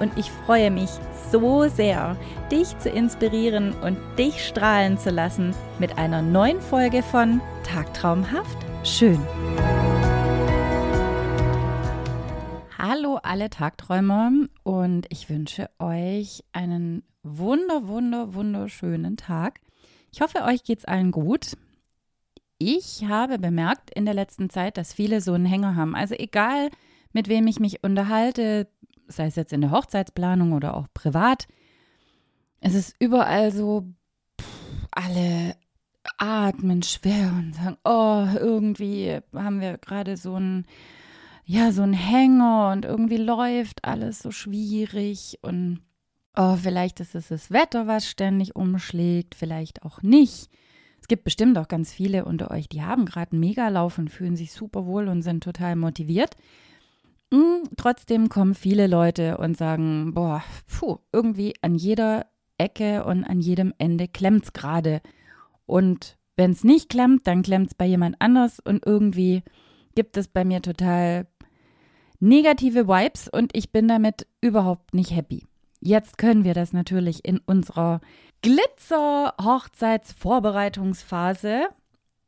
und ich freue mich so sehr, dich zu inspirieren und dich strahlen zu lassen mit einer neuen Folge von Tagtraumhaft schön. Hallo alle Tagträumer und ich wünsche euch einen wunder, wunder, wunderschönen Tag. Ich hoffe, euch geht's allen gut. Ich habe bemerkt in der letzten Zeit, dass viele so einen Hänger haben. Also egal, mit wem ich mich unterhalte, sei es jetzt in der Hochzeitsplanung oder auch privat, es ist überall so, pff, alle atmen schwer und sagen, oh, irgendwie haben wir gerade so ein, ja, so ein Hänger und irgendwie läuft alles so schwierig und oh, vielleicht ist es das Wetter, was ständig umschlägt, vielleicht auch nicht. Es gibt bestimmt auch ganz viele unter euch, die haben gerade einen Megalauf und fühlen sich super wohl und sind total motiviert. Hm, trotzdem kommen viele Leute und sagen, boah, puh, irgendwie an jeder Ecke und an jedem Ende klemmt es gerade. Und wenn es nicht klemmt, dann klemmt es bei jemand anders und irgendwie gibt es bei mir total negative Vibes und ich bin damit überhaupt nicht happy. Jetzt können wir das natürlich in unserer Glitzer-Hochzeitsvorbereitungsphase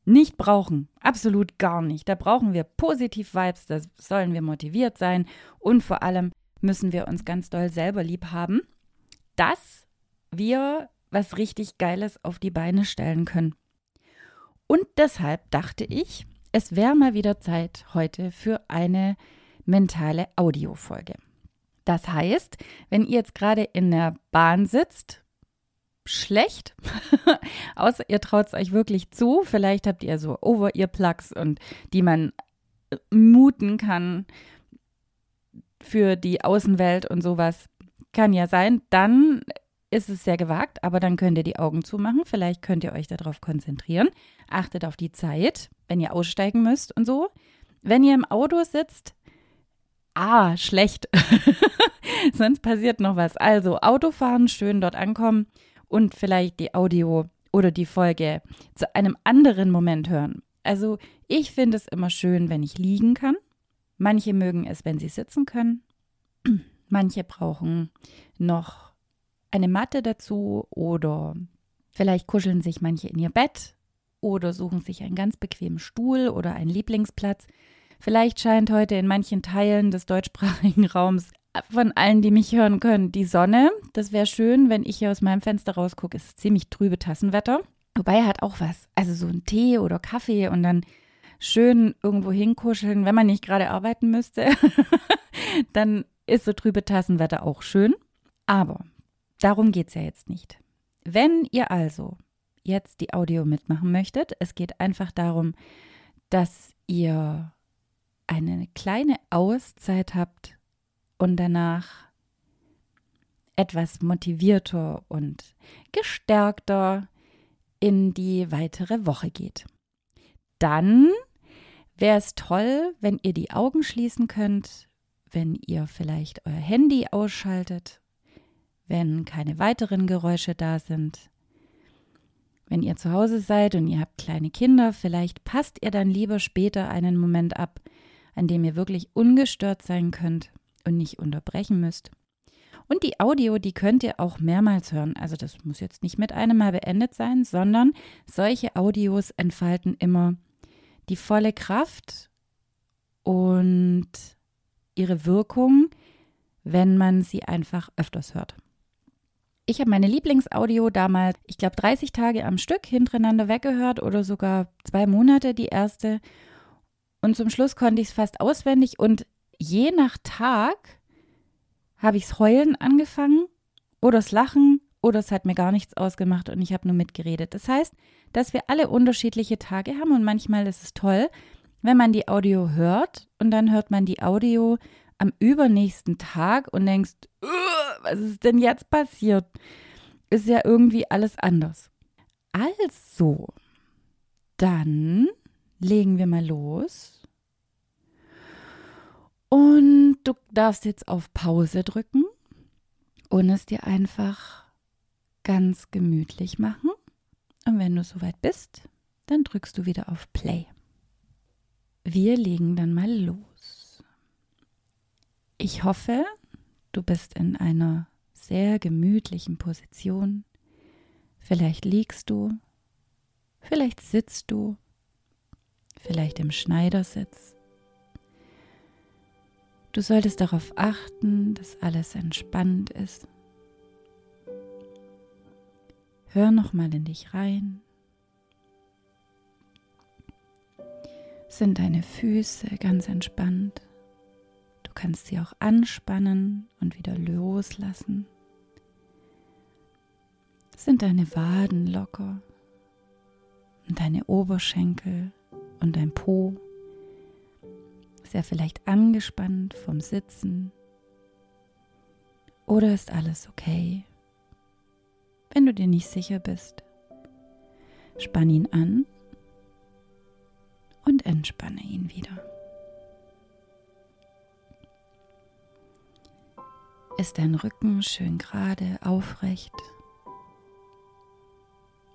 nicht brauchen. Absolut gar nicht. Da brauchen wir positiv Vibes, da sollen wir motiviert sein und vor allem müssen wir uns ganz doll selber lieb haben, dass wir was richtig Geiles auf die Beine stellen können. Und deshalb dachte ich, es wäre mal wieder Zeit heute für eine mentale Audiofolge. Das heißt, wenn ihr jetzt gerade in der Bahn sitzt, schlecht. Außer ihr traut es euch wirklich zu. Vielleicht habt ihr so Over-Ear-Plugs und die man äh, muten kann für die Außenwelt und sowas. Kann ja sein. Dann ist es sehr gewagt, aber dann könnt ihr die Augen zumachen. Vielleicht könnt ihr euch darauf konzentrieren. Achtet auf die Zeit, wenn ihr aussteigen müsst und so. Wenn ihr im Auto sitzt, ah, schlecht. Sonst passiert noch was. Also Autofahren, schön dort ankommen und vielleicht die Audio oder die Folge zu einem anderen Moment hören. Also ich finde es immer schön, wenn ich liegen kann. Manche mögen es, wenn sie sitzen können. Manche brauchen noch eine Matte dazu oder vielleicht kuscheln sich manche in ihr Bett oder suchen sich einen ganz bequemen Stuhl oder einen Lieblingsplatz. Vielleicht scheint heute in manchen Teilen des deutschsprachigen Raums von allen, die mich hören können, die Sonne. Das wäre schön, wenn ich hier aus meinem Fenster rausgucke. Es ist ziemlich trübe Tassenwetter. Wobei er hat auch was. Also so ein Tee oder Kaffee und dann schön irgendwo hinkuscheln, wenn man nicht gerade arbeiten müsste. dann ist so trübe Tassenwetter auch schön. Aber darum geht es ja jetzt nicht. Wenn ihr also jetzt die Audio mitmachen möchtet, es geht einfach darum, dass ihr eine kleine Auszeit habt und danach etwas motivierter und gestärkter in die weitere Woche geht. Dann wäre es toll, wenn ihr die Augen schließen könnt, wenn ihr vielleicht euer Handy ausschaltet, wenn keine weiteren Geräusche da sind. Wenn ihr zu Hause seid und ihr habt kleine Kinder, vielleicht passt ihr dann lieber später einen Moment ab, an dem ihr wirklich ungestört sein könnt und nicht unterbrechen müsst. Und die Audio, die könnt ihr auch mehrmals hören. Also das muss jetzt nicht mit einem Mal beendet sein, sondern solche Audios entfalten immer die volle Kraft und ihre Wirkung, wenn man sie einfach öfters hört. Ich habe meine Lieblingsaudio damals, ich glaube, 30 Tage am Stück hintereinander weggehört oder sogar zwei Monate die erste. Und zum Schluss konnte ich es fast auswendig und je nach Tag habe ich es heulen angefangen oder das Lachen oder es hat mir gar nichts ausgemacht und ich habe nur mitgeredet. Das heißt, dass wir alle unterschiedliche Tage haben und manchmal ist es toll, wenn man die Audio hört und dann hört man die Audio am übernächsten Tag und denkst, was ist denn jetzt passiert? Ist ja irgendwie alles anders. Also, dann legen wir mal los. Und du darfst jetzt auf Pause drücken und es dir einfach ganz gemütlich machen. Und wenn du soweit bist, dann drückst du wieder auf Play. Wir legen dann mal los. Ich hoffe, du bist in einer sehr gemütlichen Position. Vielleicht liegst du, vielleicht sitzt du, vielleicht im Schneidersitz. Du solltest darauf achten, dass alles entspannt ist. Hör noch mal in dich rein. Sind deine Füße ganz entspannt? Du kannst sie auch anspannen und wieder loslassen. Sind deine Waden locker und deine Oberschenkel und dein Po? Ist er vielleicht angespannt vom Sitzen? Oder ist alles okay? Wenn du dir nicht sicher bist, spann ihn an und entspanne ihn wieder. Ist dein Rücken schön gerade, aufrecht?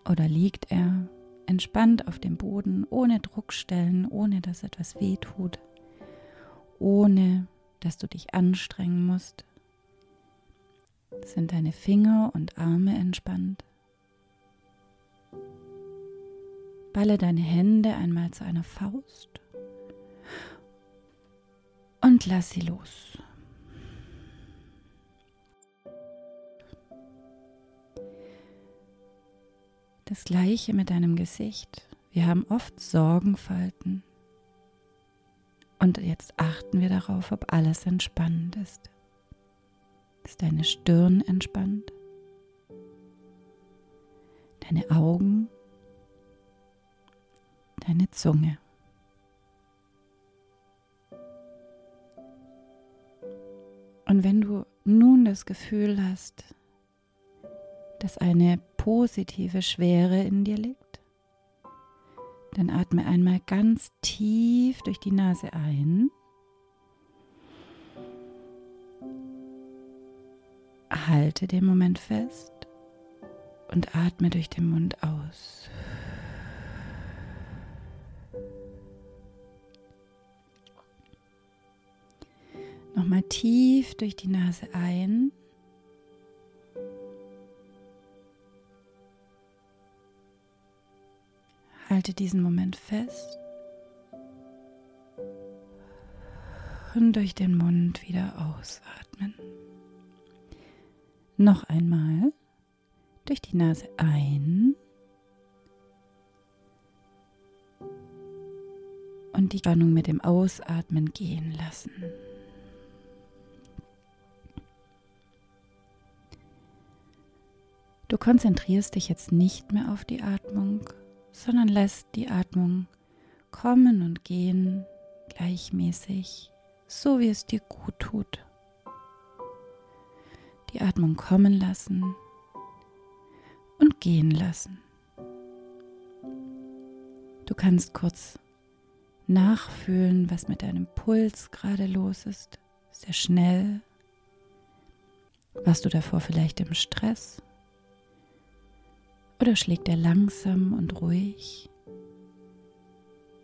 Oder liegt er entspannt auf dem Boden, ohne Druckstellen, ohne dass etwas weh tut? Ohne dass du dich anstrengen musst. Sind deine Finger und Arme entspannt? Balle deine Hände einmal zu einer Faust und lass sie los. Das gleiche mit deinem Gesicht. Wir haben oft Sorgenfalten. Und jetzt achten wir darauf, ob alles entspannt ist. Ist deine Stirn entspannt? Deine Augen? Deine Zunge? Und wenn du nun das Gefühl hast, dass eine positive Schwere in dir liegt, dann atme einmal ganz tief durch die Nase ein. Halte den Moment fest und atme durch den Mund aus. Nochmal tief durch die Nase ein. Halte diesen Moment fest und durch den Mund wieder ausatmen. Noch einmal durch die Nase ein und die Spannung mit dem Ausatmen gehen lassen. Du konzentrierst dich jetzt nicht mehr auf die Atmung, sondern lässt die Atmung kommen und gehen gleichmäßig, so wie es dir gut tut. Die Atmung kommen lassen und gehen lassen. Du kannst kurz nachfühlen, was mit deinem Puls gerade los ist. Sehr schnell. Warst du davor vielleicht im Stress? Oder schlägt er langsam und ruhig?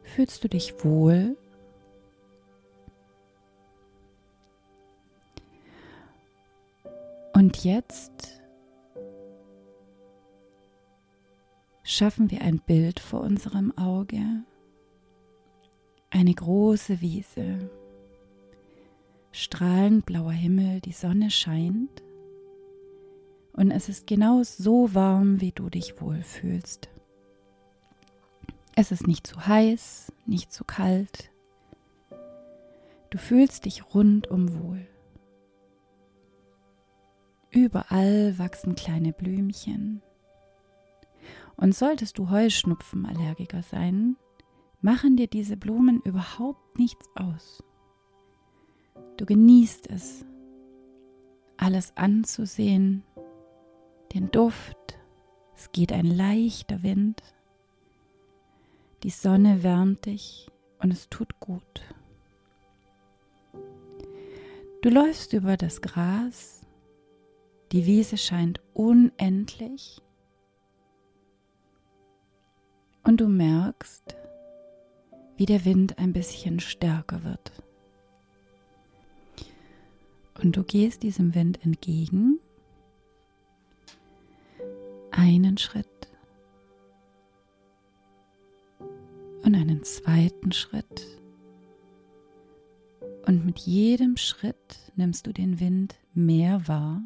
Fühlst du dich wohl? Und jetzt schaffen wir ein Bild vor unserem Auge. Eine große Wiese, strahlend blauer Himmel, die Sonne scheint und es ist genau so warm, wie du dich wohlfühlst. Es ist nicht zu heiß, nicht zu kalt. Du fühlst dich rundum wohl. Überall wachsen kleine Blümchen. Und solltest du Heuschnupfenallergiker sein, machen dir diese Blumen überhaupt nichts aus. Du genießt es, alles anzusehen den Duft, es geht ein leichter Wind. Die Sonne wärmt dich und es tut gut. Du läufst über das Gras, die Wiese scheint unendlich und du merkst, wie der Wind ein bisschen stärker wird. Und du gehst diesem Wind entgegen, einen Schritt und einen zweiten Schritt. Und mit jedem Schritt nimmst du den Wind mehr wahr.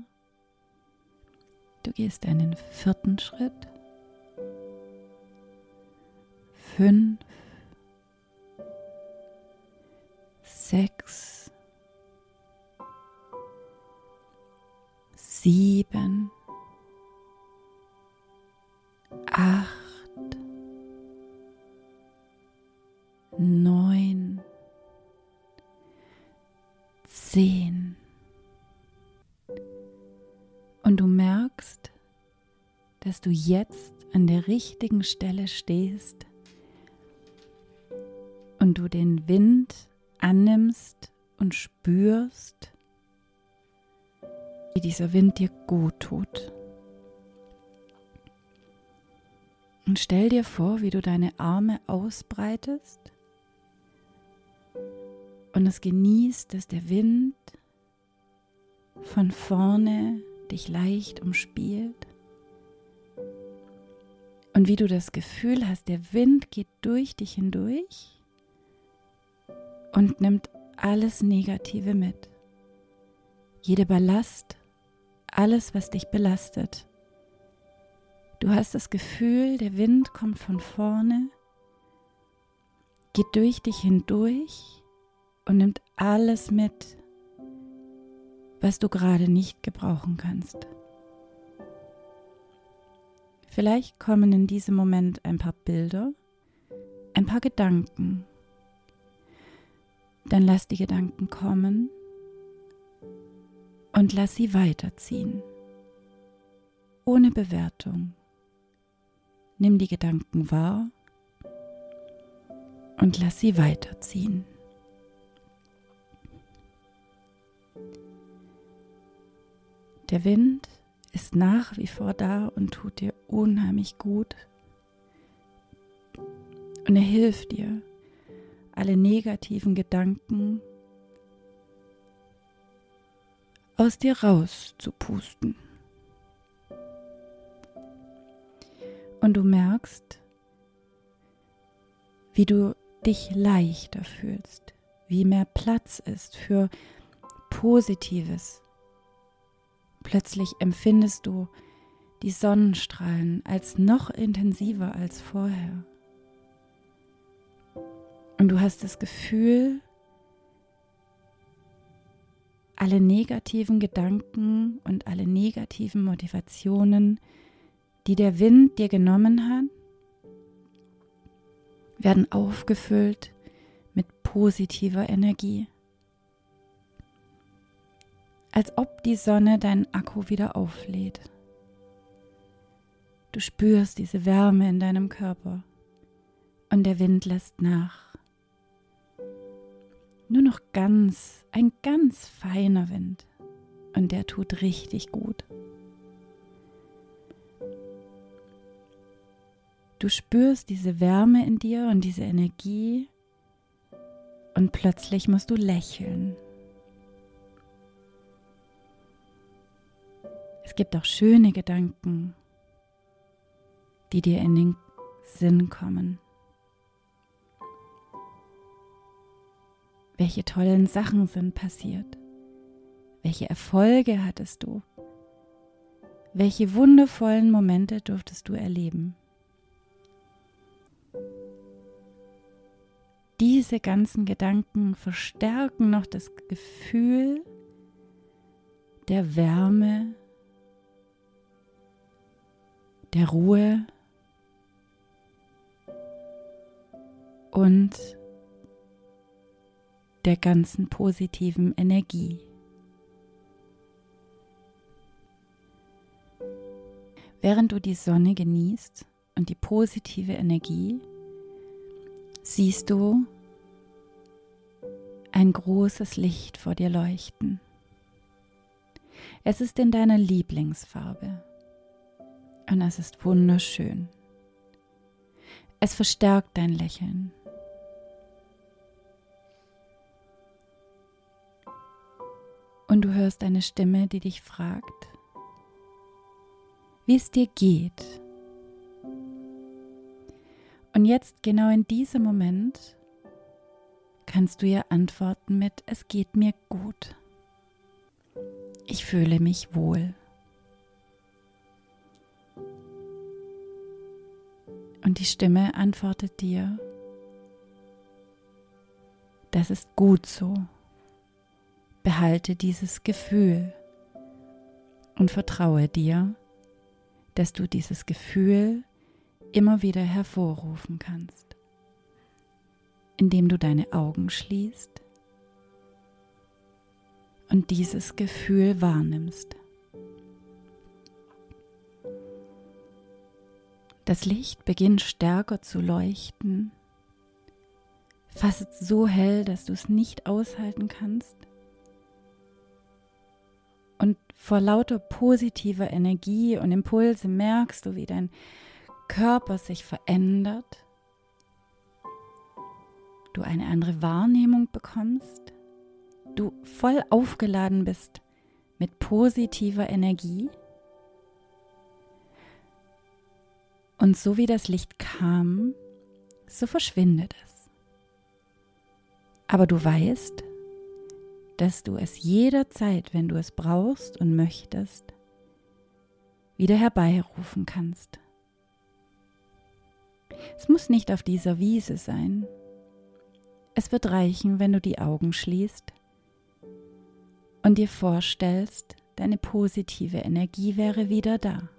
Du gehst einen vierten Schritt, fünf, sechs, sieben, neun, zehn. Und du merkst, dass du jetzt an der richtigen Stelle stehst und du den Wind annimmst und spürst, wie dieser Wind dir gut tut. Und stell dir vor, wie du deine Arme ausbreitest und es genießt, dass der Wind von vorne dich leicht umspielt. Und wie du das Gefühl hast, der Wind geht durch dich hindurch und nimmt alles Negative mit. Jede Ballast, alles, was dich belastet. Du hast das Gefühl, der Wind kommt von vorne, geht durch dich hindurch und nimmt alles mit, was du gerade nicht gebrauchen kannst. Vielleicht kommen in diesem Moment ein paar Bilder, ein paar Gedanken, dann lass die Gedanken kommen und lass sie weiterziehen. Ohne Bewertung. Nimm die Gedanken wahr und lass sie weiterziehen. Der Wind ist nach wie vor da und tut dir unheimlich gut. Und er hilft dir, alle negativen Gedanken aus dir rauszupusten. Und du merkst, wie du dich leichter fühlst, wie mehr Platz ist für Positives. Plötzlich empfindest du die Sonnenstrahlen als noch intensiver als vorher. Und du hast das Gefühl, alle negativen Gedanken und alle negativen Motivationen, die der Wind dir genommen hat, werden aufgefüllt mit positiver Energie. Als ob die Sonne deinen Akku wieder auflädt. Du spürst diese Wärme in deinem Körper und der Wind lässt nach. Nur noch ganz, ein ganz feiner Wind. Und der tut richtig gut. Du spürst diese Wärme in dir und diese Energie und plötzlich musst du lächeln. Es gibt auch schöne Gedanken, die dir in den Sinn kommen. Welche tollen Sachen sind passiert? Welche Erfolge hattest du? Welche wundervollen Momente durftest du erleben? Diese ganzen Gedanken verstärken noch das Gefühl der Wärme, der Ruhe und der ganzen positiven Energie. Während du die Sonne genießt und die positive Energie, siehst du ein großes Licht vor dir leuchten. Es ist in deiner Lieblingsfarbe und es ist wunderschön. Es verstärkt dein Lächeln. Und du hörst eine Stimme, die dich fragt, wie es dir geht. Und jetzt, genau in diesem Moment, kannst du ihr antworten mit, es geht mir gut. Ich fühle mich wohl. Und die Stimme antwortet dir, das ist gut so. Behalte dieses Gefühl und vertraue dir, dass du dieses Gefühl immer wieder hervorrufen kannst, indem du deine Augen schließt und dieses Gefühl wahrnimmst. Das Licht beginnt stärker zu leuchten, fast so hell, dass du es nicht aushalten kannst. Und vor lauter positiver Energie und Impulse merkst du, wie dein Körper sich verändert, du eine andere Wahrnehmung bekommst, du voll aufgeladen bist mit positiver Energie Und so wie das Licht kam, so verschwindet es. Aber du weißt, dass du es jederzeit, wenn du es brauchst und möchtest, wieder herbeirufen kannst. Es muss nicht auf dieser Wiese sein. Es wird reichen, wenn du die Augen schließt und dir vorstellst, deine positive Energie wäre wieder da.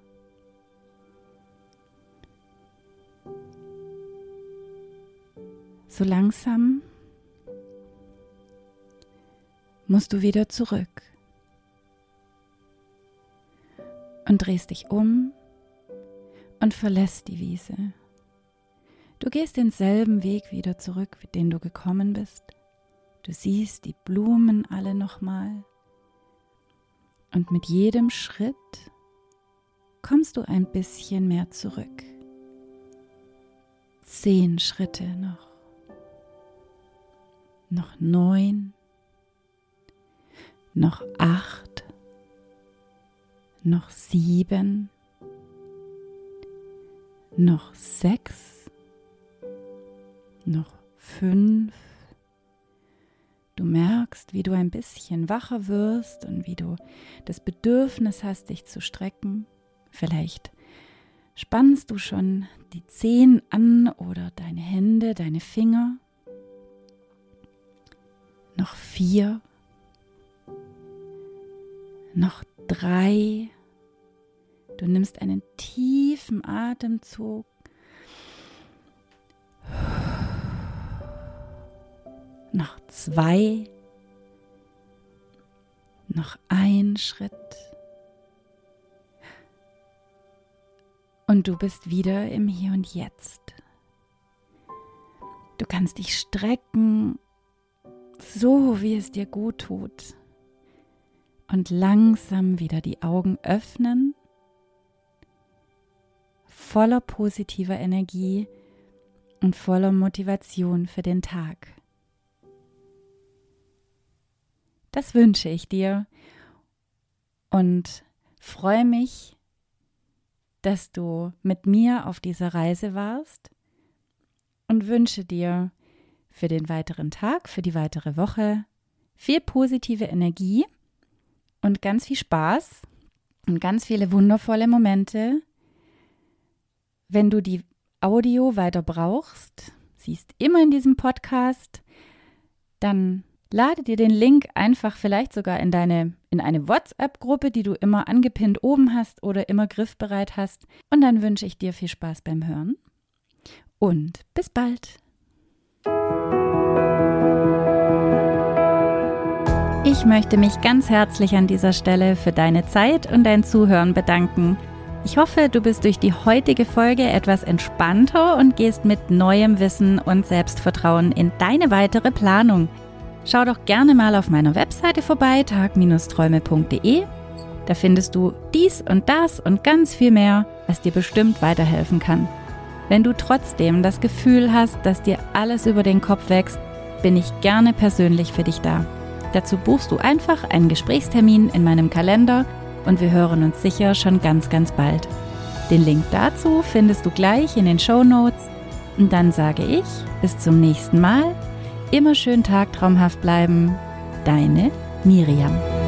So langsam musst du wieder zurück und drehst dich um und verlässt die Wiese. Du gehst denselben Weg wieder zurück, den du gekommen bist. Du siehst die Blumen alle nochmal. Und mit jedem Schritt kommst du ein bisschen mehr zurück. Zehn Schritte noch noch neun, noch acht, noch sieben, noch sechs, noch fünf. Du merkst, wie du ein bisschen wacher wirst und wie du das Bedürfnis hast, dich zu strecken. Vielleicht spannst du schon die Zehen an oder deine Hände, deine Finger noch vier, noch drei. Du nimmst einen tiefen Atemzug. Noch zwei. Noch ein Schritt. Und du bist wieder im Hier und Jetzt. Du kannst dich strecken so wie es dir gut tut. Und langsam wieder die Augen öffnen, voller positiver Energie und voller Motivation für den Tag. Das wünsche ich dir und freue mich, dass du mit mir auf dieser Reise warst und wünsche dir, für den weiteren Tag, für die weitere Woche. Viel positive Energie und ganz viel Spaß und ganz viele wundervolle Momente. Wenn du die Audio weiter brauchst, siehst immer in diesem Podcast, dann lade dir den Link einfach vielleicht sogar in deine in eine WhatsApp-Gruppe, die du immer angepinnt oben hast oder immer griffbereit hast. Und dann wünsche ich dir viel Spaß beim Hören und bis bald. Ich möchte mich ganz herzlich an dieser Stelle für deine Zeit und dein Zuhören bedanken. Ich hoffe, du bist durch die heutige Folge etwas entspannter und gehst mit neuem Wissen und Selbstvertrauen in deine weitere Planung. Schau doch gerne mal auf meiner Webseite vorbei, tag-träume.de. Da findest du dies und das und ganz viel mehr, was dir bestimmt weiterhelfen kann. Wenn du trotzdem das Gefühl hast, dass dir alles über den Kopf wächst, bin ich gerne persönlich für dich da. Dazu buchst du einfach einen Gesprächstermin in meinem Kalender und wir hören uns sicher schon ganz, ganz bald. Den Link dazu findest du gleich in den Show Notes. Und dann sage ich, bis zum nächsten Mal. Immer schön tagtraumhaft bleiben. Deine Miriam.